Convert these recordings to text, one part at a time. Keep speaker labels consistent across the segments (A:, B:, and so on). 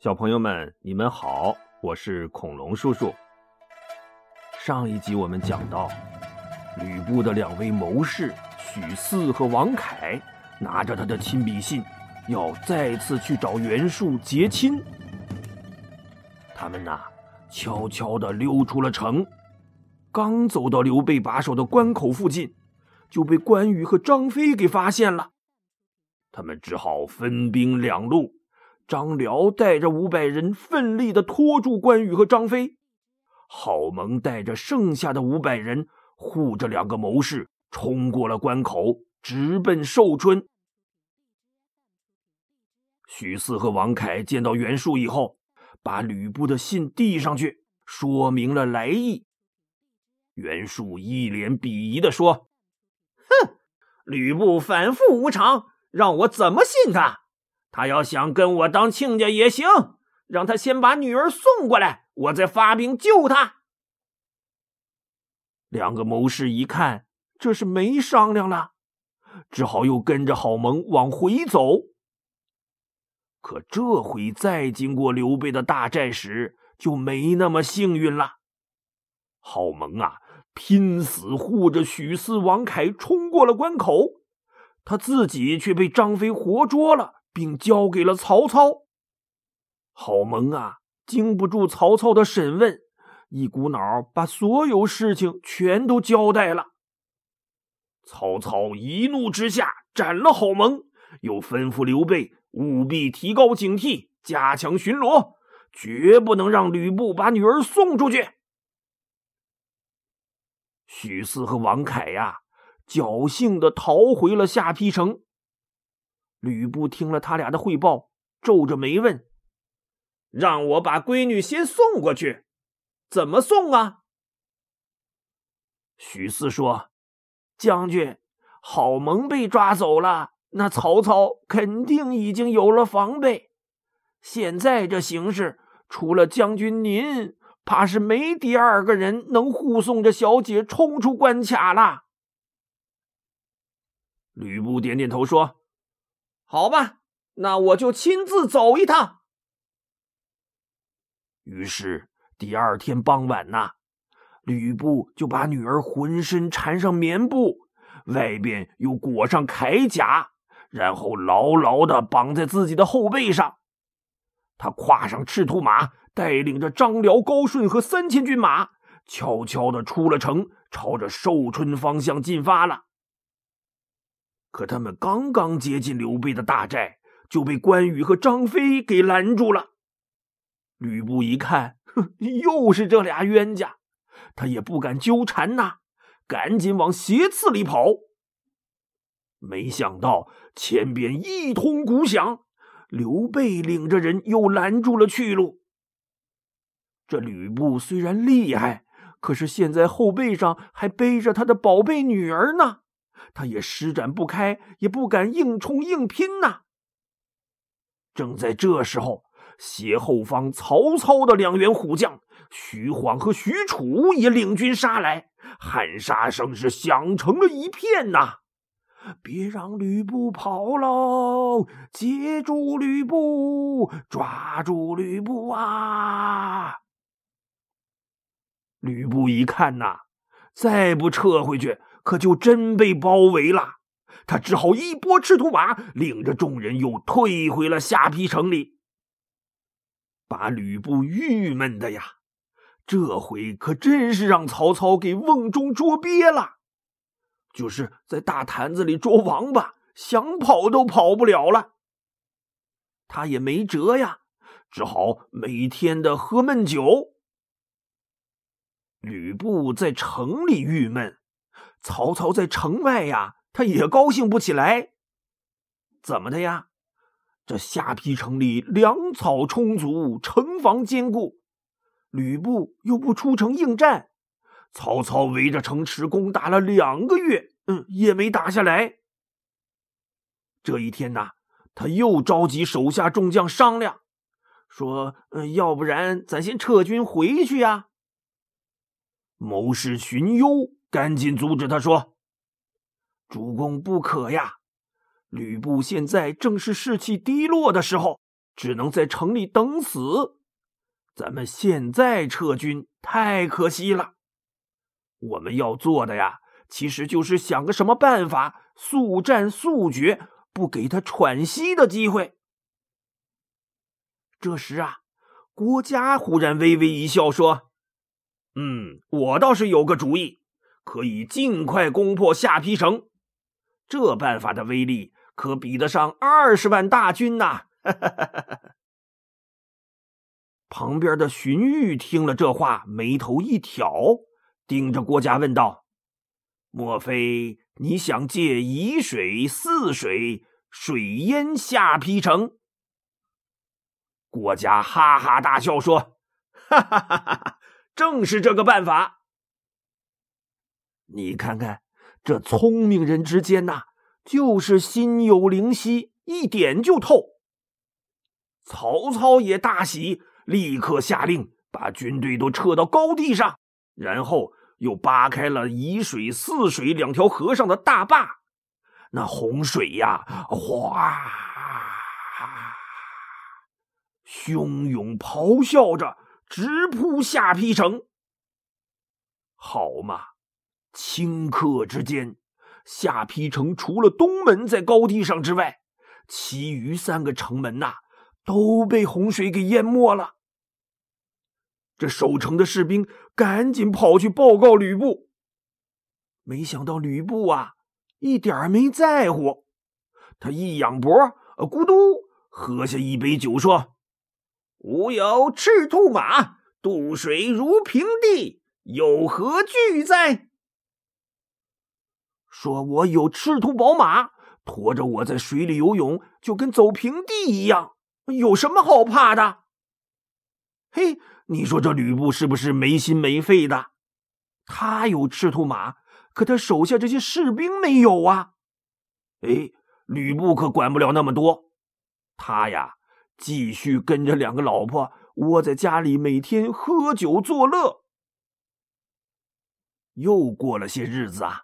A: 小朋友们，你们好，我是恐龙叔叔。上一集我们讲到，吕布的两位谋士许四和王凯拿着他的亲笔信，要再次去找袁术结亲。他们呐，悄悄地溜出了城，刚走到刘备把守的关口附近，就被关羽和张飞给发现了。他们只好分兵两路，张辽带着五百人奋力的拖住关羽和张飞。郝萌带着剩下的五百人，护着两个谋士，冲过了关口，直奔寿春。许四和王凯见到袁术以后，把吕布的信递上去，说明了来意。袁术一脸鄙夷的说：“
B: 哼，吕布反复无常，让我怎么信他？他要想跟我当亲家也行，让他先把女儿送过来。”我再发兵救他。
A: 两个谋士一看，这是没商量了，只好又跟着郝萌往回走。可这回再经过刘备的大寨时，就没那么幸运了。郝萌啊，拼死护着许四、王凯冲过了关口，他自己却被张飞活捉了，并交给了曹操。郝萌啊！经不住曹操的审问，一股脑把所有事情全都交代了。曹操一怒之下斩了郝萌，又吩咐刘备务必提高警惕，加强巡逻，绝不能让吕布把女儿送出去。许四和王凯呀，侥幸的逃回了下邳城。吕布听了他俩的汇报，皱着眉问。
B: 让我把闺女先送过去，怎么送啊？
A: 许四说：“将军，郝萌被抓走了，那曹操肯定已经有了防备。现在这形势，除了将军您，怕是没第二个人能护送着小姐冲出关卡了。”
B: 吕布点点头说：“好吧，那我就亲自走一趟。”
A: 于是第二天傍晚呐，吕布就把女儿浑身缠上棉布，外边又裹上铠甲，然后牢牢的绑在自己的后背上。他跨上赤兔马，带领着张辽、高顺和三千军马，悄悄的出了城，朝着寿春方向进发了。可他们刚刚接近刘备的大寨，就被关羽和张飞给拦住了。吕布一看，哼，又是这俩冤家，他也不敢纠缠呐，赶紧往斜刺里跑。没想到前边一通鼓响，刘备领着人又拦住了去路。这吕布虽然厉害，可是现在后背上还背着他的宝贝女儿呢，他也施展不开，也不敢硬冲硬拼呐。正在这时候。斜后方，曹操的两员虎将徐晃和许褚也领军杀来，喊杀声是响成了一片呐！别让吕布跑喽！接住吕布，抓住吕布啊！吕布一看呐，再不撤回去，可就真被包围了。他只好一波赤兔马，领着众人又退回了下邳城里。把吕布郁闷的呀，这回可真是让曹操给瓮中捉鳖了，就是在大坛子里捉王八，想跑都跑不了了。他也没辙呀，只好每天的喝闷酒。吕布在城里郁闷，曹操在城外呀，他也高兴不起来。怎么的呀？这下邳城里粮草充足，城防坚固，吕布又不出城应战，曹操围着城池攻打了两个月，嗯，也没打下来。这一天呐，他又召集手下众将商量，说：“嗯，要不然咱先撤军回去呀。”谋士荀攸赶紧阻止他说：“主公不可呀。”吕布现在正是士气低落的时候，只能在城里等死。咱们现在撤军太可惜了。我们要做的呀，其实就是想个什么办法，速战速决，不给他喘息的机会。这时啊，郭嘉忽然微微一笑，说：“
B: 嗯，我倒是有个主意，可以尽快攻破下邳城。这办法的威力可比得上二十万大军呐！”
A: 旁边的荀彧听了这话，眉头一挑，盯着郭嘉问道：“莫非你想借沂水泗水水淹下邳城？”
B: 郭嘉哈哈大笑说：“哈哈哈哈正是这个办法。
A: 你看看这聪明人之间呐，就是心有灵犀，一点就透。”曹操也大喜。立刻下令把军队都撤到高地上，然后又扒开了沂水、泗水两条河上的大坝，那洪水呀，哗，汹涌咆哮着直扑下邳城。好嘛，顷刻之间，下邳城除了东门在高地上之外，其余三个城门呐，都被洪水给淹没了。这守城的士兵赶紧跑去报告吕布，没想到吕布啊，一点没在乎。他一仰脖，呃咕嘟喝下一杯酒，说：“
B: 吾有赤兔马，渡水如平地，有何惧哉？”
A: 说：“我有赤兔宝马，驮着我在水里游泳，就跟走平地一样，有什么好怕的？”嘿。你说这吕布是不是没心没肺的？他有赤兔马，可他手下这些士兵没有啊！哎，吕布可管不了那么多，他呀，继续跟着两个老婆窝在家里，每天喝酒作乐。又过了些日子啊，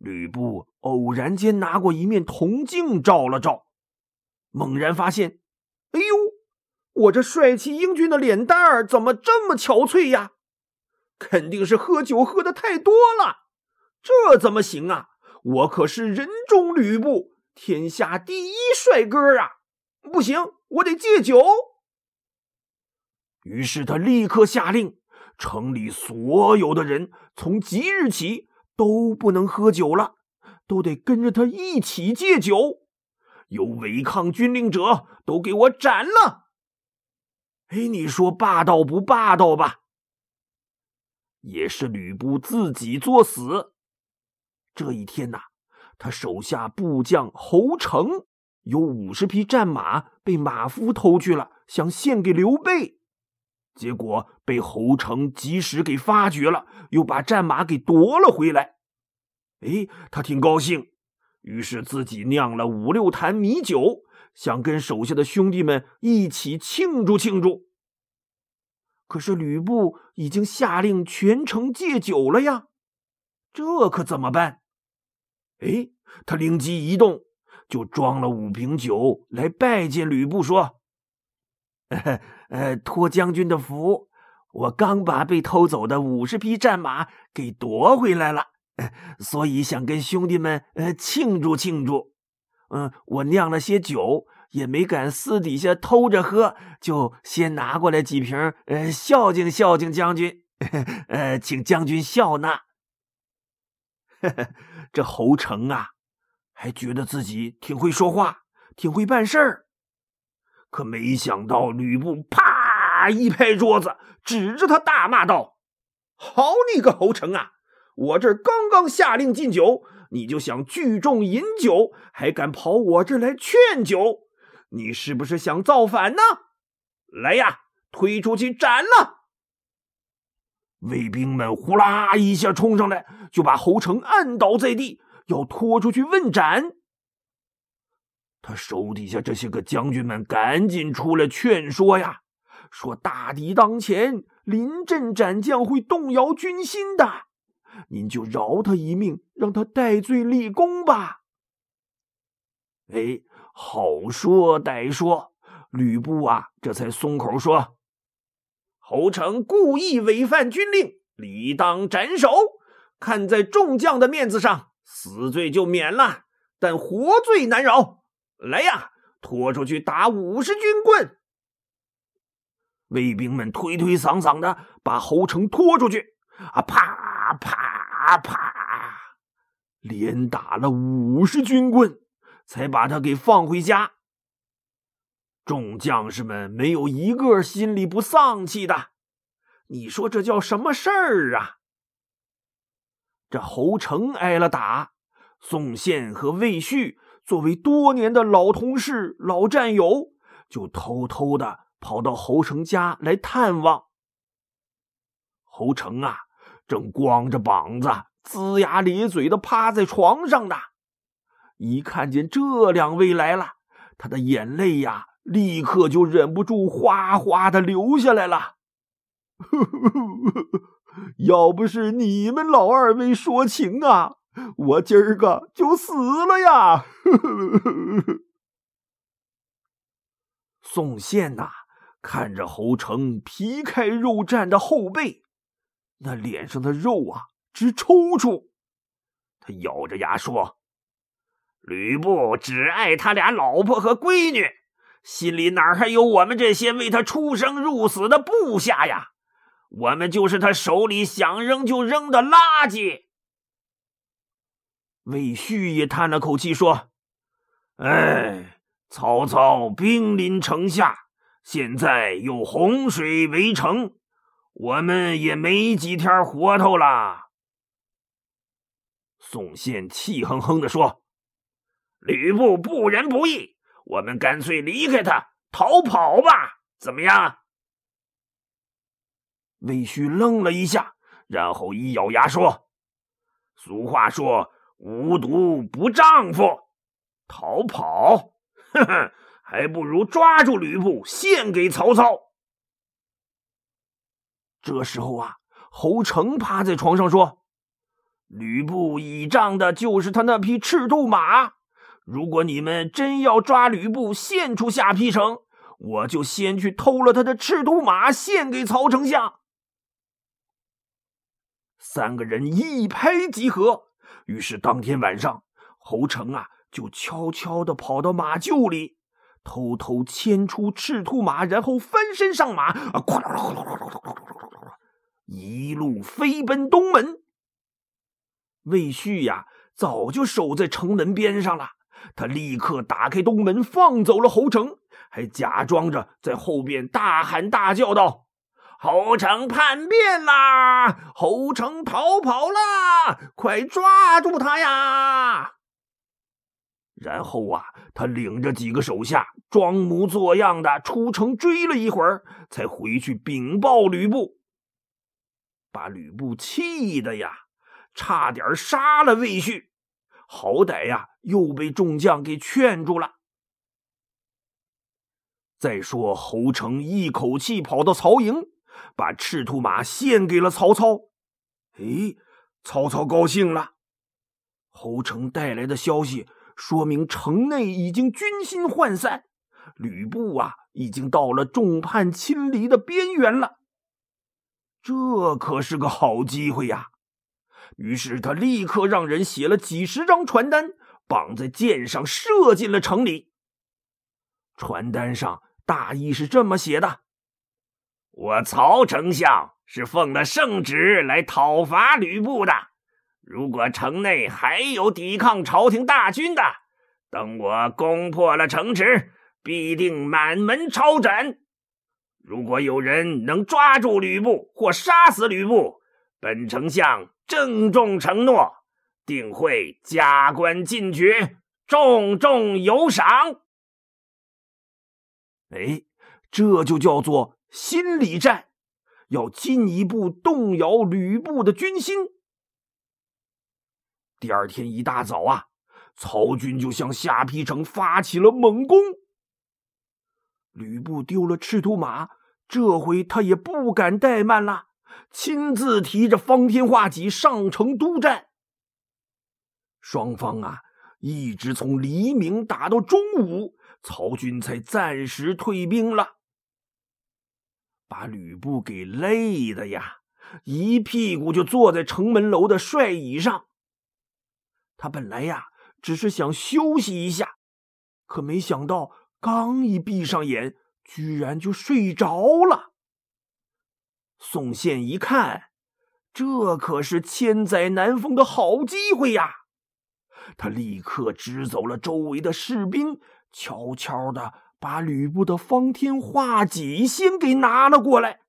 A: 吕布偶然间拿过一面铜镜照了照，猛然发现，哎呦！我这帅气英俊的脸蛋儿怎么这么憔悴呀？肯定是喝酒喝的太多了。这怎么行啊？我可是人中吕布，天下第一帅哥啊！不行，我得戒酒。于是他立刻下令，城里所有的人从即日起都不能喝酒了，都得跟着他一起戒酒。有违抗军令者，都给我斩了。哎，你说霸道不霸道吧？也是吕布自己作死。这一天呐，他手下部将侯成有五十匹战马被马夫偷去了，想献给刘备，结果被侯成及时给发觉了，又把战马给夺了回来。哎，他挺高兴，于是自己酿了五六坛米酒。想跟手下的兄弟们一起庆祝庆祝，可是吕布已经下令全城戒酒了呀，这可怎么办？哎，他灵机一动，就装了五瓶酒来拜见吕布，说：“呃，托将军的福，我刚把被偷走的五十匹战马给夺回来了，所以想跟兄弟们呃庆祝庆祝。”嗯，我酿了些酒，也没敢私底下偷着喝，就先拿过来几瓶，呃，孝敬孝敬将军，呃，请将军笑纳。这侯成啊，还觉得自己挺会说话，挺会办事儿，可没想到吕布啪一拍桌子，指着他大骂道：“好你个侯成啊！我这刚刚下令禁酒。”你就想聚众饮酒，还敢跑我这来劝酒？你是不是想造反呢？来呀，推出去斩了！卫兵们呼啦一下冲上来，就把侯成按倒在地，要拖出去问斩。他手底下这些个将军们赶紧出来劝说呀，说大敌当前，临阵斩将会动摇军心的。您就饶他一命，让他戴罪立功吧。哎，好说歹说，吕布啊，这才松口说：“
B: 侯成故意违反军令，理当斩首。看在众将的面子上，死罪就免了，但活罪难饶。来呀，拖出去打五十军棍！”
A: 卫兵们推推搡搡的把侯成拖出去，啊，啪啪啪，连打了五十军棍，才把他给放回家。众将士们没有一个心里不丧气的，你说这叫什么事儿啊？这侯成挨了打，宋宪和魏续作为多年的老同事、老战友，就偷偷的。跑到侯成家来探望。侯成啊，正光着膀子、龇牙咧嘴的趴在床上呢。一看见这两位来了，他的眼泪呀，立刻就忍不住哗哗的流下来了。要不是你们老二位说情啊，我今儿个就死了呀！宋宪呐。看着侯成皮开肉绽的后背，那脸上的肉啊直抽搐。他咬着牙说：“
B: 吕布只爱他俩老婆和闺女，心里哪还有我们这些为他出生入死的部下呀？我们就是他手里想扔就扔的垃圾。”
A: 魏续也叹了口气说：“哎，曹操兵临城下。”现在有洪水围城，我们也没几天活头了。宋宪气哼哼的说：“
B: 吕布不仁不义，我们干脆离开他，逃跑吧，怎么样？”
A: 魏续愣了一下，然后一咬牙说：“俗话说，无毒不丈夫，逃跑，哼哼。”还不如抓住吕布献给曹操。这时候啊，侯成趴在床上说：“吕布倚仗的就是他那匹赤兔马。如果你们真要抓吕布献出下邳城，我就先去偷了他的赤兔马献给曹丞相。”三个人一拍即合，于是当天晚上，侯成啊就悄悄的跑到马厩里。偷偷牵出赤兔马，然后翻身上马，啊，一路飞奔东门。魏续呀，早就守在城门边上了。他立刻打开东门，放走了侯成，还假装着在后边大喊大叫道：“侯成叛变啦！侯成逃跑啦！快抓住他呀！”然后啊，他领着几个手下，装模作样的出城追了一会儿，才回去禀报吕布，把吕布气的呀，差点杀了魏续。好歹呀，又被众将给劝住了。再说侯成一口气跑到曹营，把赤兔马献给了曹操。哎，曹操高兴了，侯成带来的消息。说明城内已经军心涣散，吕布啊，已经到了众叛亲离的边缘了。这可是个好机会呀！于是他立刻让人写了几十张传单，绑在箭上，射进了城里。传单上大意是这么写的：“我曹丞相是奉了圣旨来讨伐吕布的。”如果城内还有抵抗朝廷大军的，等我攻破了城池，必定满门抄斩。如果有人能抓住吕布或杀死吕布，本丞相郑重承诺，定会加官进爵，重重有赏。哎，这就叫做心理战，要进一步动摇吕布的军心。第二天一大早啊，曹军就向下邳城发起了猛攻。吕布丢了赤兔马，这回他也不敢怠慢了，亲自提着方天画戟上城督战。双方啊，一直从黎明打到中午，曹军才暂时退兵了。把吕布给累的呀，一屁股就坐在城门楼的帅椅上。他本来呀，只是想休息一下，可没想到刚一闭上眼，居然就睡着了。宋宪一看，这可是千载难逢的好机会呀！他立刻支走了周围的士兵，悄悄的把吕布的方天画戟先给拿了过来，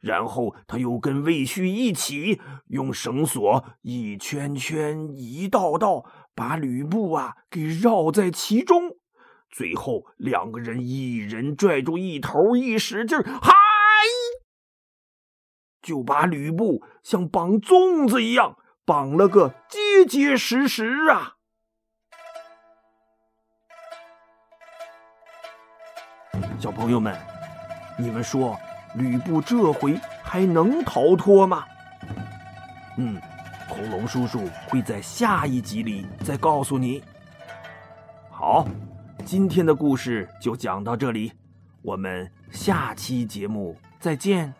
A: 然后他又跟魏续一起用绳索一圈圈、一道道把吕布啊给绕在其中，最后两个人一人拽住一头，一使劲，嗨，就把吕布像绑粽子一样。绑了个结结实实啊！小朋友们，你们说吕布这回还能逃脱吗？嗯，恐龙叔叔会在下一集里再告诉你。好，今天的故事就讲到这里，我们下期节目再见。